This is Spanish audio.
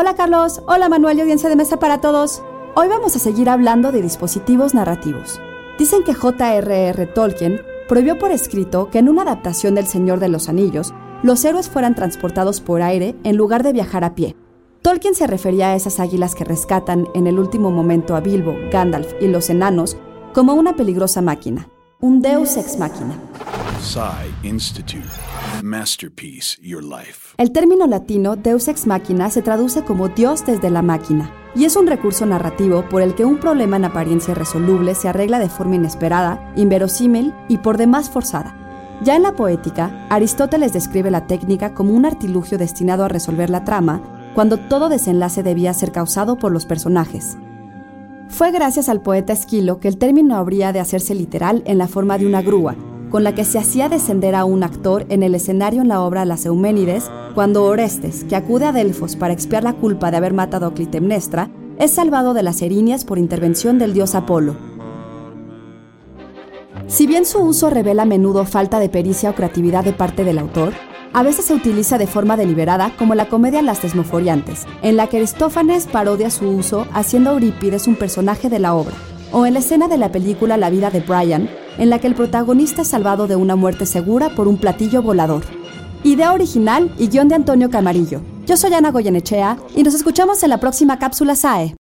Hola Carlos, hola Manuel y audiencia de mesa para todos. Hoy vamos a seguir hablando de dispositivos narrativos. Dicen que J.R.R. Tolkien prohibió por escrito que en una adaptación del Señor de los Anillos, los héroes fueran transportados por aire en lugar de viajar a pie. Tolkien se refería a esas águilas que rescatan en el último momento a Bilbo, Gandalf y los enanos como una peligrosa máquina, un deus ex machina. Institute. Masterpiece, your life. El término latino deus ex machina se traduce como Dios desde la máquina y es un recurso narrativo por el que un problema en apariencia resoluble se arregla de forma inesperada, inverosímil y por demás forzada. Ya en la poética, Aristóteles describe la técnica como un artilugio destinado a resolver la trama cuando todo desenlace debía ser causado por los personajes. Fue gracias al poeta Esquilo que el término habría de hacerse literal en la forma de una grúa, con la que se hacía descender a un actor en el escenario en la obra Las Euménides, cuando Orestes, que acude a Delfos para expiar la culpa de haber matado a Clitemnestra, es salvado de las erinias por intervención del dios Apolo. Si bien su uso revela a menudo falta de pericia o creatividad de parte del autor, a veces se utiliza de forma deliberada como la comedia Las Desmoforiantes, en la que Aristófanes parodia su uso haciendo a Eurípides un personaje de la obra, o en la escena de la película La vida de Brian, en la que el protagonista es salvado de una muerte segura por un platillo volador. Idea original y guion de Antonio Camarillo. Yo soy Ana Goyenechea y nos escuchamos en la próxima cápsula SAE.